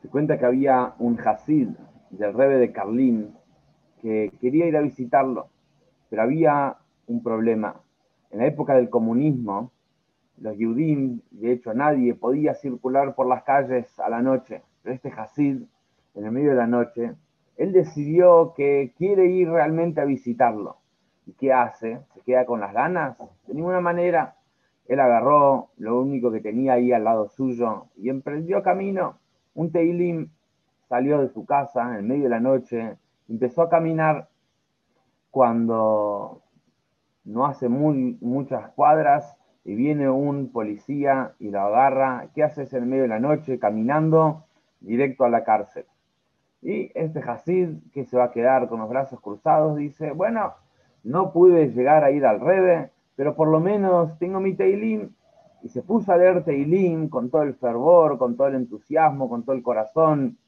Se cuenta que había un Hasid del Rebe de Carlín que quería ir a visitarlo, pero había un problema. En la época del comunismo, los Yudim, de hecho nadie podía circular por las calles a la noche, pero este Hasid, en el medio de la noche, él decidió que quiere ir realmente a visitarlo. ¿Y qué hace? ¿Se queda con las ganas? De ninguna manera. Él agarró lo único que tenía ahí al lado suyo y emprendió camino. Un Teilim salió de su casa en medio de la noche, empezó a caminar cuando no hace muy, muchas cuadras y viene un policía y lo agarra. ¿Qué haces en medio de la noche caminando directo a la cárcel? Y este Hasid, que se va a quedar con los brazos cruzados, dice, bueno, no pude llegar a ir al Rebe, pero por lo menos tengo mi Teilim. Y se puso a leer Teilim con todo el fervor, con todo el entusiasmo, con todo el corazón.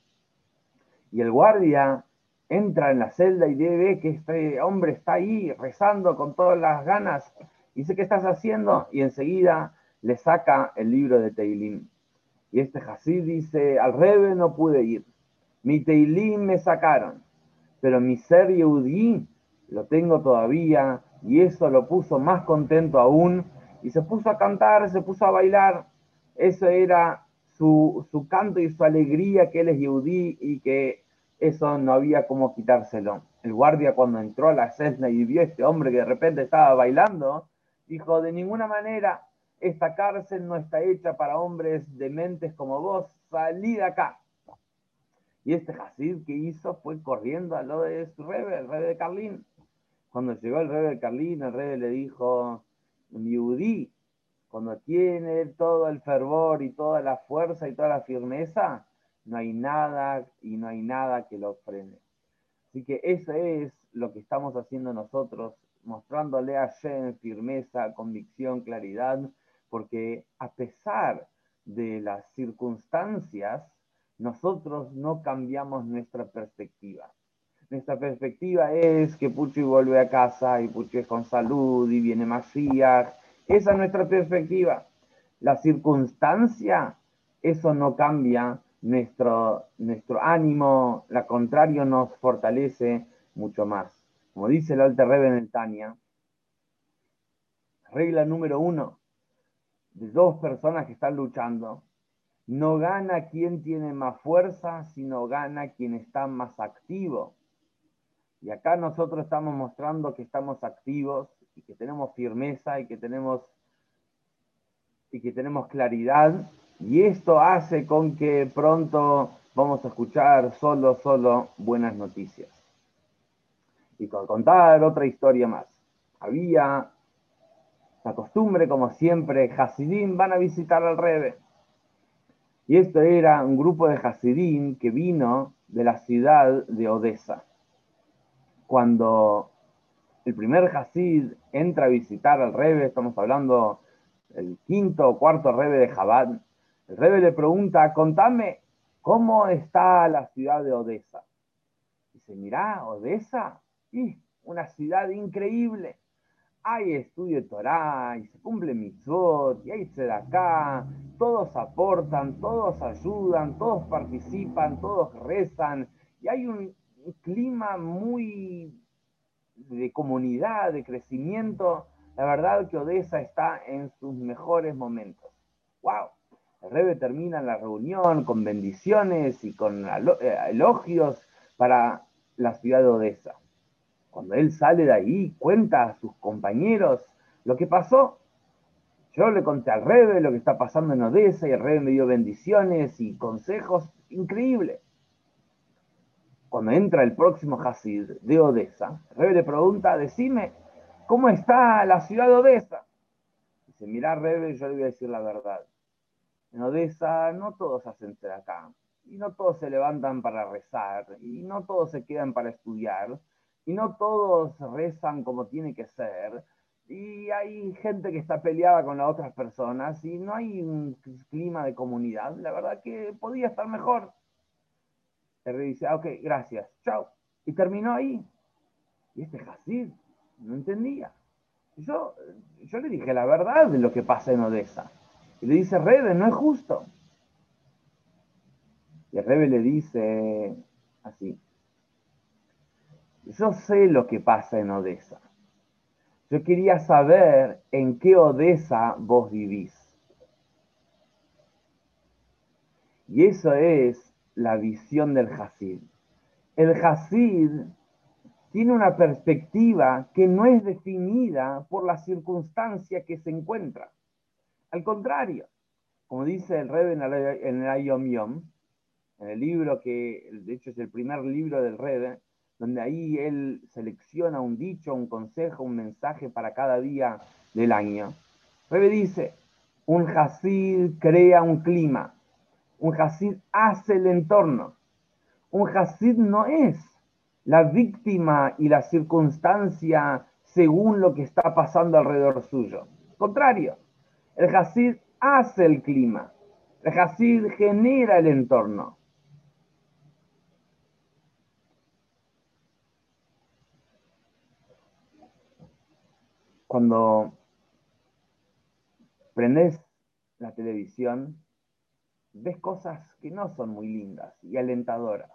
Y el guardia entra en la celda y ve que este hombre está ahí rezando con todas las ganas. Dice, ¿qué estás haciendo? Y enseguida le saca el libro de Teilim. Y este Hasid dice, al Rebe no pude ir. Mi Teilim me sacaron, pero mi ser Yehudí lo tengo todavía y eso lo puso más contento aún y se puso a cantar, se puso a bailar. Eso era su, canto y su alegría que él es Yehudí y que eso no había como quitárselo. El guardia cuando entró a la cena y vio a este hombre que de repente estaba bailando, dijo, de ninguna manera, esta cárcel no está hecha para hombres dementes como vos, salí de acá. Y este Hasid que hizo fue corriendo a lo de su rebe, el rey de Carlín. Cuando llegó el rey de Carlín, el rey le dijo, Yudí, cuando tiene todo el fervor y toda la fuerza y toda la firmeza, no hay nada y no hay nada que lo frene. Así que eso es lo que estamos haciendo nosotros, mostrándole a Shem firmeza, convicción, claridad, porque a pesar de las circunstancias, nosotros no cambiamos nuestra perspectiva. Nuestra perspectiva es que Puchi vuelve a casa y Puchi es con salud y viene Mashiach. Esa es nuestra perspectiva. La circunstancia, eso no cambia nuestro, nuestro ánimo, la contrario nos fortalece mucho más. Como dice el Alter Rebbe regla número uno, de dos personas que están luchando, no gana quien tiene más fuerza, sino gana quien está más activo. Y acá nosotros estamos mostrando que estamos activos y que tenemos firmeza y que tenemos, y que tenemos claridad. Y esto hace con que pronto vamos a escuchar solo, solo buenas noticias. Y con contar otra historia más. Había la costumbre, como siempre, Hasidim van a visitar al Rebe. Y esto era un grupo de Hasidim que vino de la ciudad de Odessa. Cuando el primer Hasid entra a visitar al Rebe, estamos hablando del quinto o cuarto Rebe de Jabad, el Rebe le pregunta, contame, ¿cómo está la ciudad de Odessa? Dice, mirá, Odessa, y una ciudad increíble hay estudio de Torah, y se cumple mitzvot, y hay acá, todos aportan, todos ayudan, todos participan, todos rezan, y hay un, clima muy de comunidad, de crecimiento. La verdad que Odessa está en sus mejores momentos. ¡Wow! El Rebe termina la reunión con bendiciones y con eh, elogios para la ciudad de Odessa. Cuando él sale de ahí, cuenta a sus compañeros lo que pasó. Yo le conté al Rebe lo que está pasando en Odessa y el Rebe me dio bendiciones y consejos increíbles. Cuando entra el próximo Hasid de Odessa, el Rebe le pregunta, decime, ¿cómo está la ciudad de Odessa? Dice, mira Rebe, yo le voy a decir la verdad. En Odessa no todos hacen acá, y no todos se levantan para rezar, y no todos se quedan para estudiar, y no todos rezan como tiene que ser, y hay gente que está peleada con las otras personas y no hay un clima de comunidad, la verdad que podía estar mejor. Rey dice, ah, ok, gracias, chao. Y terminó ahí. Y este Hasid no entendía. Yo, yo le dije la verdad de lo que pasa en Odessa. Y le dice, Rebe, no es justo. Y el Rebe le dice así, yo sé lo que pasa en Odessa. Yo quería saber en qué Odessa vos vivís. Y eso es la visión del Hasid. El Hasid tiene una perspectiva que no es definida por la circunstancia que se encuentra. Al contrario, como dice el Rebbe en el Ayom Yom, en el libro que de hecho es el primer libro del Rebbe, donde ahí él selecciona un dicho, un consejo, un mensaje para cada día del año. Rebe dice, un Hasid crea un clima, un Hasid hace el entorno, un Hasid no es la víctima y la circunstancia según lo que está pasando alrededor suyo. Contrario, el Hasid hace el clima, el Hasid genera el entorno. cuando prendes la televisión, ves cosas que no son muy lindas y alentadoras.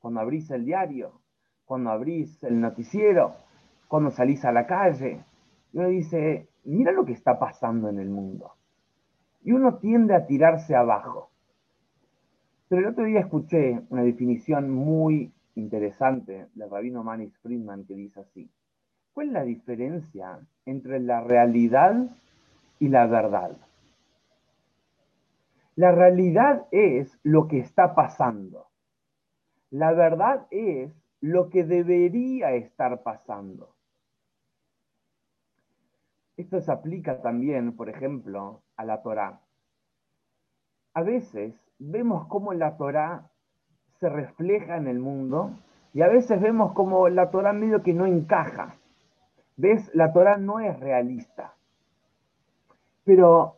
Cuando abrís el diario, cuando abrís el noticiero, cuando salís a la calle, uno dice, mira lo que está pasando en el mundo. Y uno tiende a tirarse abajo. Pero el otro día escuché una definición muy interesante del rabino Manis Friedman que dice así. ¿Cuál es la diferencia entre la realidad y la verdad? La realidad es lo que está pasando. La verdad es lo que debería estar pasando. Esto se aplica también, por ejemplo, a la Torá. A veces vemos cómo la Torá se refleja en el mundo y a veces vemos cómo la Torá medio que no encaja. ¿Ves? La Torah no es realista. Pero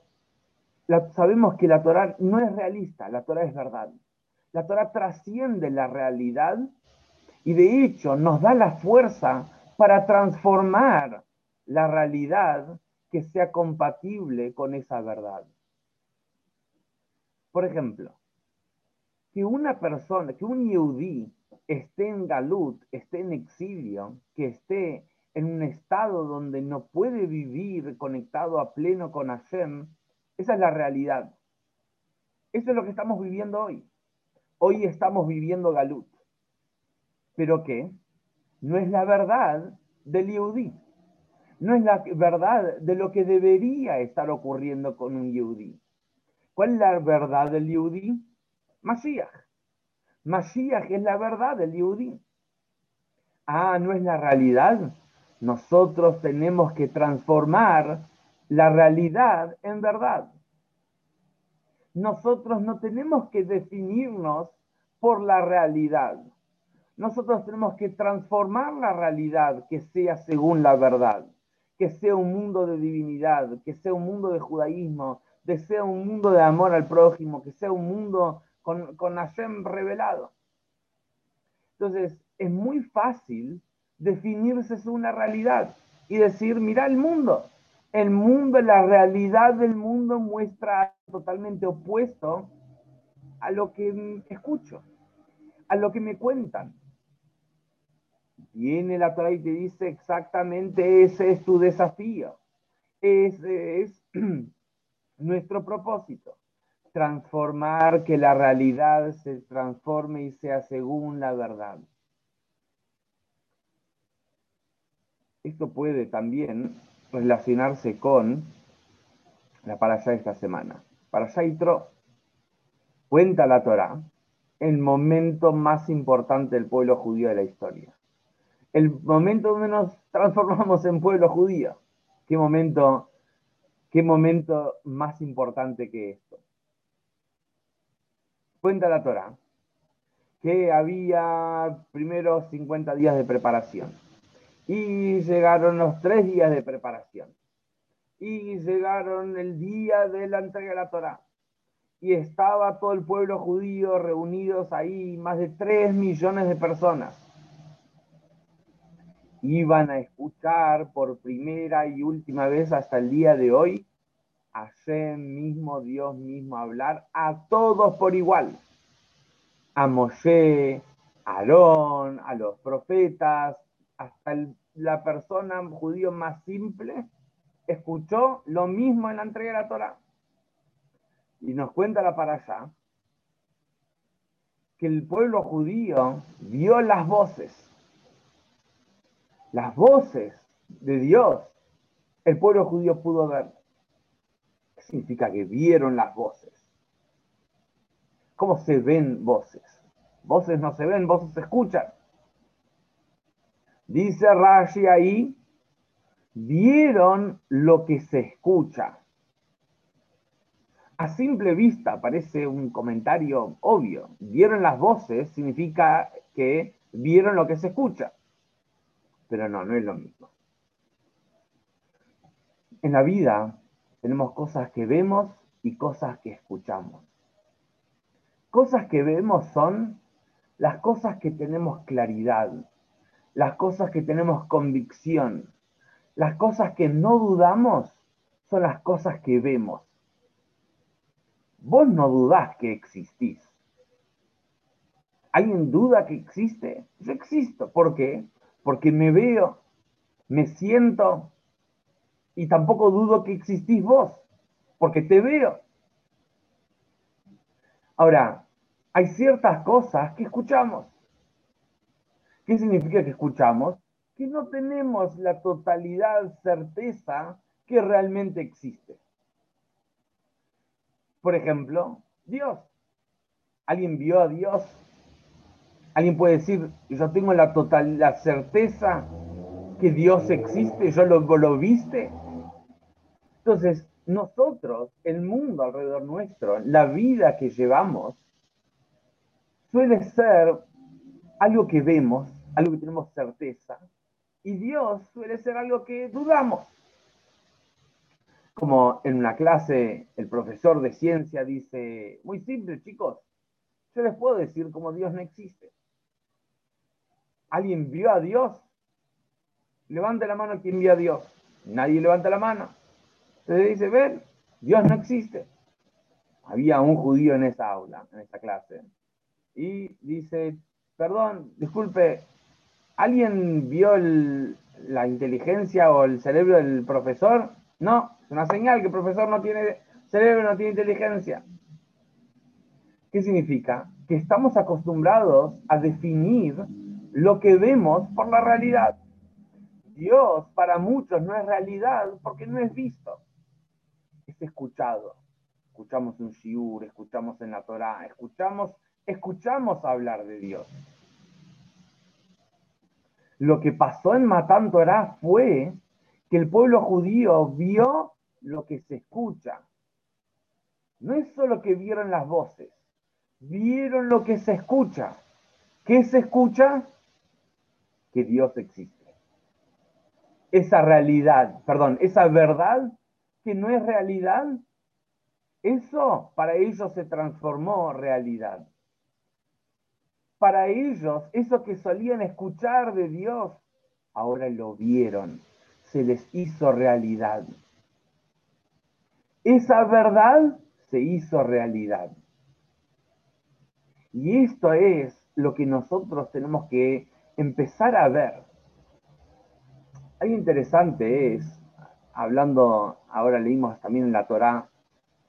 sabemos que la Torah no es realista, la Torah es verdad. La Torah trasciende la realidad y de hecho nos da la fuerza para transformar la realidad que sea compatible con esa verdad. Por ejemplo, que una persona, que un yudí esté en Galut, esté en exilio, que esté en un estado donde no puede vivir conectado a pleno con Hashem, esa es la realidad. Eso es lo que estamos viviendo hoy. Hoy estamos viviendo Galut. ¿Pero qué? No es la verdad del Yehudi. No es la verdad de lo que debería estar ocurriendo con un Yehudi. ¿Cuál es la verdad del Yehudi? Mashiach. Mashiach es la verdad del Yehudi. Ah, no es la realidad nosotros tenemos que transformar la realidad en verdad. Nosotros no tenemos que definirnos por la realidad. Nosotros tenemos que transformar la realidad que sea según la verdad, que sea un mundo de divinidad, que sea un mundo de judaísmo, que sea un mundo de amor al prójimo, que sea un mundo con, con Hashem revelado. Entonces, es muy fácil definirse es una realidad y decir, mira el mundo. El mundo, la realidad del mundo muestra totalmente opuesto a lo que escucho, a lo que me cuentan. Viene la Torah y te dice exactamente ese es tu desafío. Ese es nuestro propósito. Transformar que la realidad se transforme y sea según la verdad. Esto puede también relacionarse con la parasha de esta semana. Para Yaitro cuenta la Torah el momento más importante del pueblo judío de la historia. El momento donde nos transformamos en pueblo judío. ¿Qué momento, qué momento más importante que esto? Cuenta la Torah que había primero 50 días de preparación y llegaron los tres días de preparación. Y llegaron el día de la entrega de la Torah. Y estaba todo el pueblo judío reunidos ahí, más de tres millones de personas. Iban a escuchar por primera y última vez hasta el día de hoy a mismo, Dios mismo, hablar a todos por igual. a Moshe, a Aarón, a los profetas, hasta la persona judío más simple, escuchó lo mismo en la entrega de la Torah. Y nos cuenta la para allá que el pueblo judío vio las voces, las voces de Dios, el pueblo judío pudo ver. ¿Qué significa que vieron las voces? ¿Cómo se ven voces? Voces no se ven, voces se escuchan. Dice Rashi ahí, vieron lo que se escucha. A simple vista parece un comentario obvio. Vieron las voces significa que vieron lo que se escucha. Pero no, no es lo mismo. En la vida tenemos cosas que vemos y cosas que escuchamos. Cosas que vemos son las cosas que tenemos claridad, las cosas que tenemos convicción, las cosas que no dudamos son las cosas que vemos. Vos no dudás que existís. ¿Alguien duda que existe? Yo existo. ¿Por qué? Porque me veo, me siento y tampoco dudo que existís vos, porque te veo. Ahora, hay ciertas cosas que escuchamos. ¿Qué significa que escuchamos? Que no tenemos la totalidad certeza que realmente existe. Por ejemplo, Dios. ¿Alguien vio a Dios? ¿Alguien puede decir, yo tengo la total, la certeza que Dios existe, yo lo, lo viste? Entonces, nosotros, el mundo alrededor nuestro, la vida que llevamos, suele ser algo que vemos, algo que tenemos certeza, y Dios suele ser algo que dudamos. Como en una clase el profesor de ciencia dice, muy simple chicos, yo les puedo decir como Dios no existe. ¿Alguien vio a Dios? Levante la mano quien vio a Dios. Nadie levanta la mano. Entonces dice, ven, Dios no existe. Había un judío en esa aula, en esa clase. Y dice, perdón, disculpe, ¿alguien vio la inteligencia o el cerebro del profesor? No, es una señal que el profesor no tiene cerebro, no tiene inteligencia. ¿Qué significa? Que estamos acostumbrados a definir lo que vemos por la realidad. Dios para muchos no es realidad porque no es visto, es escuchado. Escuchamos un shiur, escuchamos en la Torah, escuchamos, escuchamos hablar de Dios. Lo que pasó en Matán Torah fue que el pueblo judío vio lo que se escucha. No es solo que vieron las voces, vieron lo que se escucha. ¿Qué se escucha? Que Dios existe. Esa realidad, perdón, esa verdad que no es realidad, eso para ellos se transformó realidad. Para ellos, eso que solían escuchar de Dios, ahora lo vieron, se les hizo realidad. Esa verdad se hizo realidad. Y esto es lo que nosotros tenemos que empezar a ver. Algo interesante es, hablando, ahora leímos también en la Torá,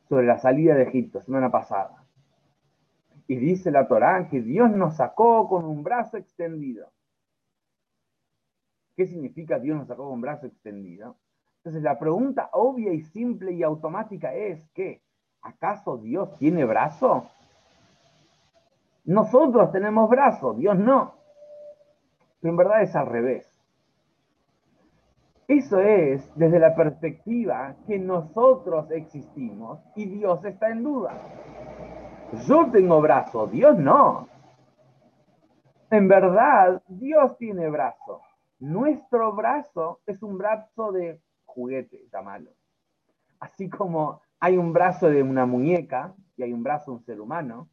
sobre la salida de Egipto, semana pasada. Y dice la Torá que Dios nos sacó con un brazo extendido. ¿Qué significa Dios nos sacó con un brazo extendido? Entonces la pregunta obvia y simple y automática es que, ¿acaso Dios tiene brazo? Nosotros tenemos brazo, Dios no. Pero en verdad es al revés. Eso es desde la perspectiva que nosotros existimos y Dios está en duda. Yo tengo brazo, Dios no. En verdad, Dios tiene brazo. Nuestro brazo es un brazo de juguete, llámalo. Así como hay un brazo de una muñeca y hay un brazo de un ser humano,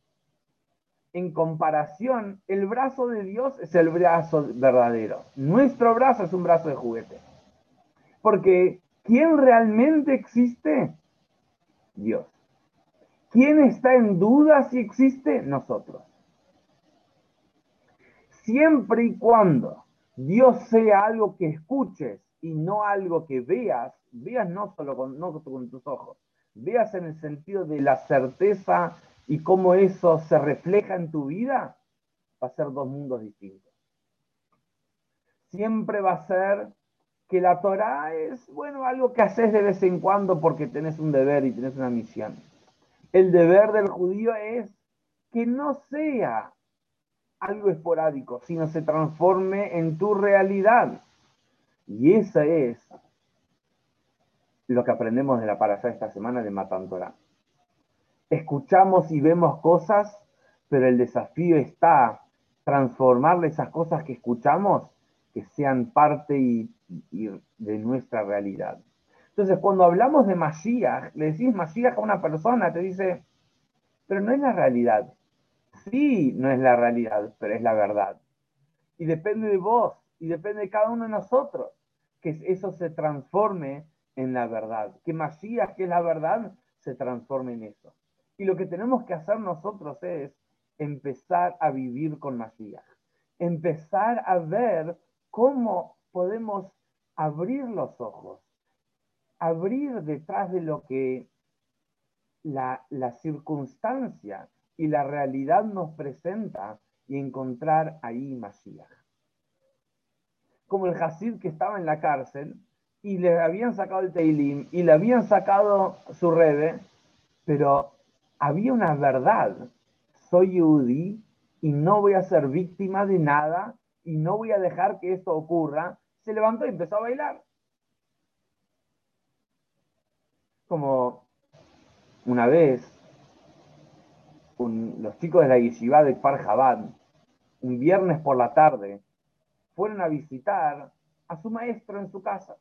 en comparación, el brazo de Dios es el brazo verdadero. Nuestro brazo es un brazo de juguete. Porque ¿quién realmente existe? Dios. ¿Quién está en duda si existe? Nosotros. Siempre y cuando Dios sea algo que escuches y no algo que veas, veas no solo con, tus ojos, veas en el sentido de la certeza y cómo eso se refleja en tu vida, va a ser dos mundos distintos. Siempre va a ser que la Torah es, bueno, algo que haces de vez en cuando porque tenés un deber y tenés una misión. El deber del judío es que no sea algo esporádico, sino se transforme en tu realidad. Y esa es lo que aprendemos de la parasha esta semana de Matan Torah. Escuchamos y vemos cosas, pero el desafío está transformar esas cosas que escuchamos que sean parte y, de nuestra realidad. Entonces, cuando hablamos de Mashiach, le decís Mashiach a una persona, te dice, pero no es la realidad. Sí, no es la realidad, pero es la verdad. Y depende de vos, y depende de cada uno de nosotros, que eso se transforme en la verdad. Que Masías, que es la verdad, se transforme en eso. Y lo que tenemos que hacer nosotros es empezar a vivir con Masías. Empezar a ver cómo podemos abrir los ojos, abrir detrás de lo que la, la circunstancia y la realidad nos presenta y encontrar ahí Masías. Como el Hasid que estaba en la cárcel y le habían sacado el Teilim y le habían sacado su rebe, pero había una verdad. Soy Yehudi y no voy a ser víctima de nada y no voy a dejar que esto ocurra. Se levantó y empezó a bailar. Como una vez los chicos de la yeshiva de Farjabad, un viernes por la tarde, fueron a visitar a su maestro en su casa,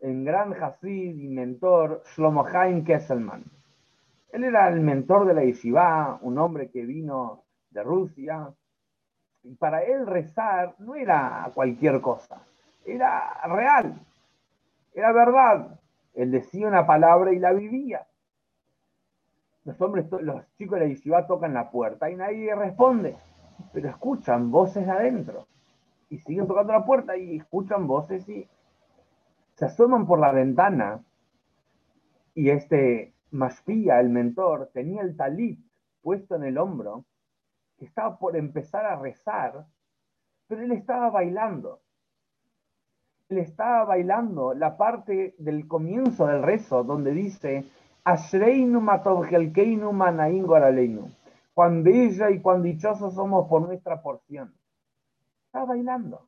el gran Hasid y mentor Shlomo Haim Kesselman. Él era el mentor de la yeshiva, un hombre que vino de Rusia, y para él rezar no era cualquier cosa, era real, era verdad. Él decía una palabra y la vivía los hombres, los chicos de la yeshiva tocan la puerta y nadie responde, pero escuchan voces adentro y siguen tocando la puerta y escuchan voces y se asoman por la ventana y este Mashpia, el mentor, tenía el talit puesto en el hombro, que estaba por empezar a rezar, pero él estaba bailando. Él estaba bailando la parte del comienzo del rezo, donde dice, Cuán bella y cuán dichosos somos por nuestra porción. Estaba bailando.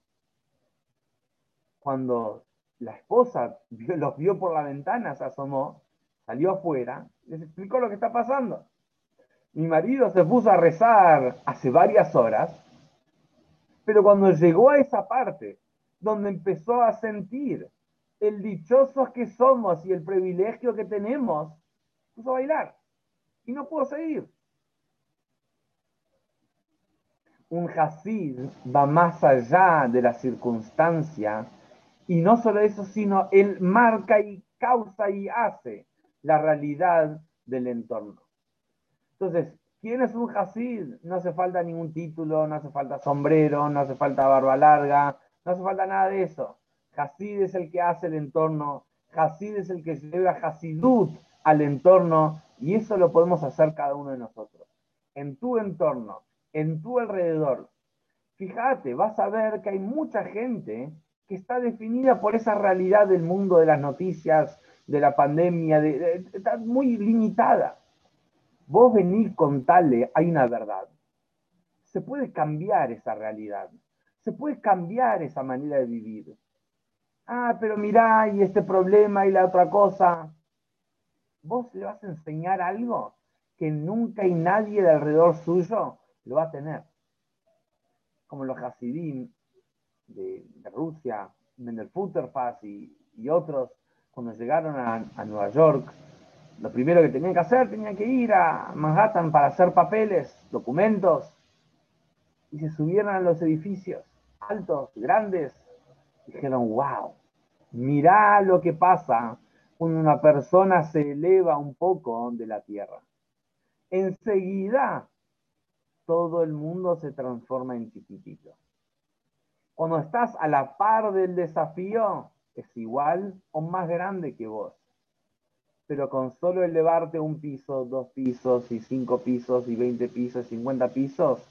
Cuando la esposa los vio por la ventana, se asomó, salió afuera, les explicó lo que está pasando. Mi marido se puso a rezar hace varias horas, pero cuando llegó a esa parte donde empezó a sentir el dichosos que somos y el privilegio que tenemos, puso a bailar y no pudo seguir. Un Hasid va más allá de la circunstancia y no solo eso, sino él marca y causa y hace la realidad del entorno. Entonces, ¿quién es un Hasid? No hace falta ningún título, no hace falta sombrero, no hace falta barba larga, no hace falta nada de eso. Hasid es el que hace el entorno, Hasid es el que lleva Hasidut al entorno y eso lo podemos hacer cada uno de nosotros. En tu entorno, en tu alrededor. Fíjate, vas a ver que hay mucha gente que está definida por esa realidad del mundo de las noticias, de la pandemia, de, está muy limitada. Vos venís con tal, hay una verdad. Se puede cambiar esa realidad. Se puede cambiar esa manera de vivir. Ah, pero mirá, y este problema y la otra cosa vos le vas a enseñar algo que nunca y nadie de alrededor suyo lo va a tener. Como los Hasidim de, Rusia, Mendel Futterfass y, y, otros, cuando llegaron a, Nueva York, lo primero que tenían que hacer, tenían que ir a Manhattan para hacer papeles, documentos, y se subieron a los edificios altos, grandes, dijeron, wow, mirá lo que pasa una persona se eleva un poco de la tierra, enseguida todo el mundo se transforma en chiquitito. Cuando estás a la par del desafío, es igual o más grande que vos. Pero con solo elevarte un piso, dos pisos, y cinco pisos, y veinte pisos, cincuenta pisos,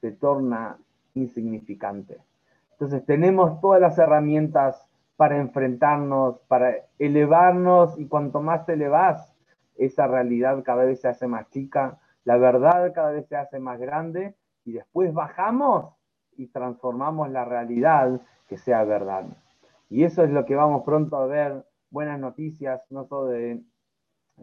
se torna insignificante. Entonces tenemos todas las herramientas para enfrentarnos, para elevarnos, y cuanto más te elevas, esa realidad cada vez se hace más chica, la verdad cada vez se hace más grande, y después bajamos y transformamos la realidad que sea verdad. Y eso es lo que vamos pronto a ver, buenas noticias, no solo de,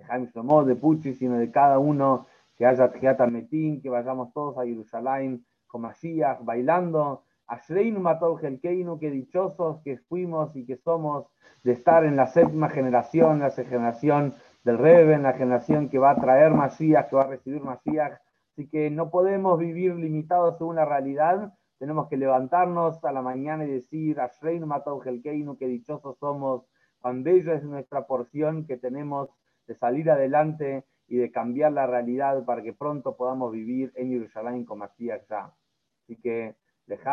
Jaime Shlomo, de Pucci, sino de cada uno, que haya Tjiata Metín, que vayamos todos a Jerusalén con Mashiach, bailando, Ashreinu Matou Helkeinu, que dichosos que fuimos y que somos de estar en la séptima generación, la generación del Rebe, en la generación que va a traer Mashiach, que va a recibir Mashiach. Así que no podemos vivir limitados según la realidad, tenemos que levantarnos a la mañana y decir, Ashreinu Matou Helkeinu, que dichosos somos, cuán bella es nuestra porción que tenemos de salir adelante y de cambiar la realidad para que pronto podamos vivir en Jerusalén con Mashiach ya. Así que